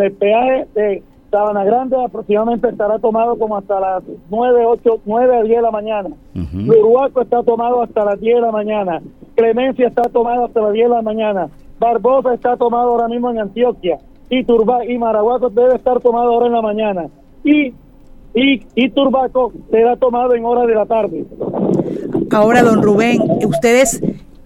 El peaje de Sabana Grande aproximadamente estará tomado como hasta las 9, 8, 9 a 10 de la mañana. Uh está tomado hasta las 10 de la mañana. Clemencia está tomado hasta las 10 de la mañana. Barbosa está tomado ahora mismo en Antioquia. Y Turba y Maraguaco debe estar tomado ahora en la mañana. Y y, y Turbaco será tomado en horas de la tarde. Ahora, don Rubén, ustedes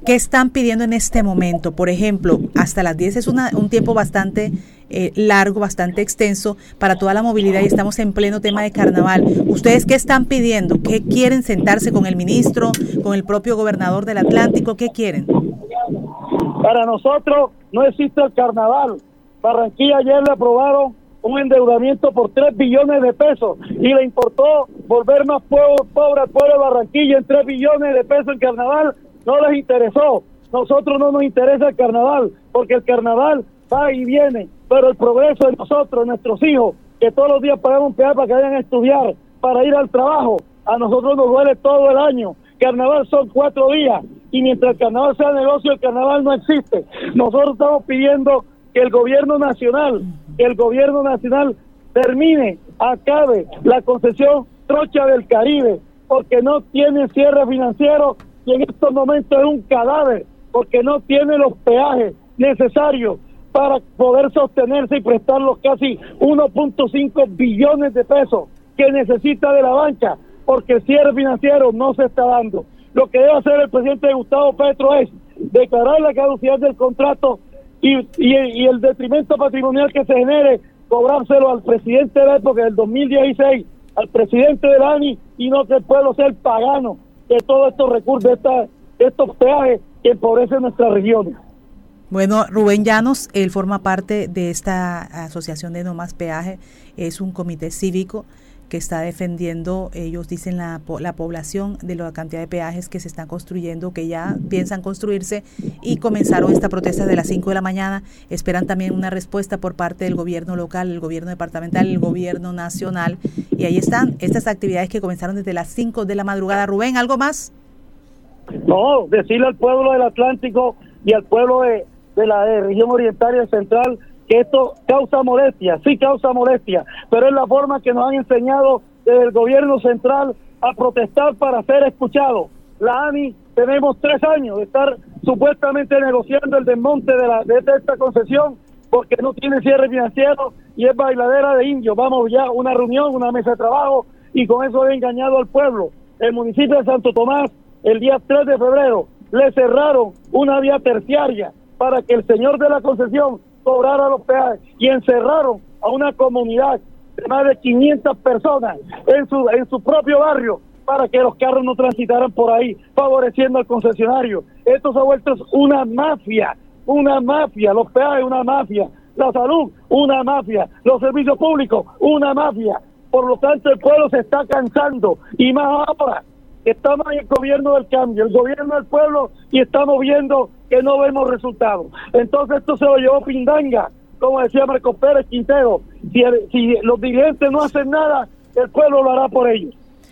¿Qué están pidiendo en este momento? Por ejemplo, hasta las 10 es un tiempo bastante eh, largo, bastante extenso para toda la movilidad y estamos en pleno tema de carnaval. ¿Ustedes qué están pidiendo? ¿Qué quieren sentarse con el ministro, con el propio gobernador del Atlántico? ¿Qué quieren? Para nosotros no existe el carnaval. Barranquilla ayer le aprobaron un endeudamiento por 3 billones de pesos y le importó volver más pobre al pueblo de Barranquilla en 3 billones de pesos en carnaval no les interesó. Nosotros no nos interesa el carnaval, porque el carnaval va y viene, pero el progreso de nosotros, nuestros hijos, que todos los días pagamos peaje para que vayan a estudiar, para ir al trabajo, a nosotros nos duele todo el año. Carnaval son cuatro días y mientras el carnaval sea negocio, el carnaval no existe. Nosotros estamos pidiendo que el gobierno nacional, que el gobierno nacional termine, acabe la concesión trocha del Caribe, porque no tiene cierre financiero y en estos momentos es un cadáver porque no tiene los peajes necesarios para poder sostenerse y prestar los casi 1.5 billones de pesos que necesita de la banca, porque el cierre financiero no se está dando. Lo que debe hacer el presidente Gustavo Petro es declarar la caducidad del contrato y, el detrimento patrimonial que se genere, cobrárselo al presidente de la época del 2016, al presidente del ANI, y no que el pueblo sea pagano de todos estos recursos, de, estos peajes que empobrecen nuestra región. Bueno, Rubén Llanos, él forma parte de esta asociación de No Más Peaje, es un comité cívico que está defendiendo, ellos dicen, la, la población de la cantidad de peajes que se están construyendo, que ya piensan construirse y comenzaron esta protesta de las 5 de la mañana. Esperan también una respuesta por parte del gobierno local, el gobierno departamental, el gobierno nacional. Y ahí están estas actividades que comenzaron desde las 5 de la madrugada. Rubén, ¿algo más? No, decirle al pueblo del Atlántico y al pueblo de, de la región oriental y central que esto causa molestia, sí causa molestia, pero es la forma que nos han enseñado desde el gobierno central a protestar para ser escuchados. La ANI tenemos tres años de estar supuestamente negociando el desmonte de, la, de esta concesión porque no tiene cierre financiero y es bailadera de indios. Vamos ya a una reunión, una mesa de trabajo y con eso he engañado al pueblo. El municipio de Santo Tomás, el día 3 de febrero, le cerraron una vía terciaria para que el señor de la concesión cobrara los peajes y encerraron a una comunidad de más de 500 personas en su, en su propio barrio para que los carros no transitaran por ahí, favoreciendo al concesionario. Esto se ha vuelto una mafia, una mafia, los peajes una mafia, la salud una mafia, los servicios públicos una mafia. Por lo tanto, el pueblo se está cansando. Y más ahora estamos en el gobierno del cambio, el gobierno del pueblo y estamos viendo que no vemos resultados. Entonces esto se lo llevó Pindanga, como decía Marco Pérez Quintero, si, si los dirigentes no hacen nada, el pueblo lo hará por ellos.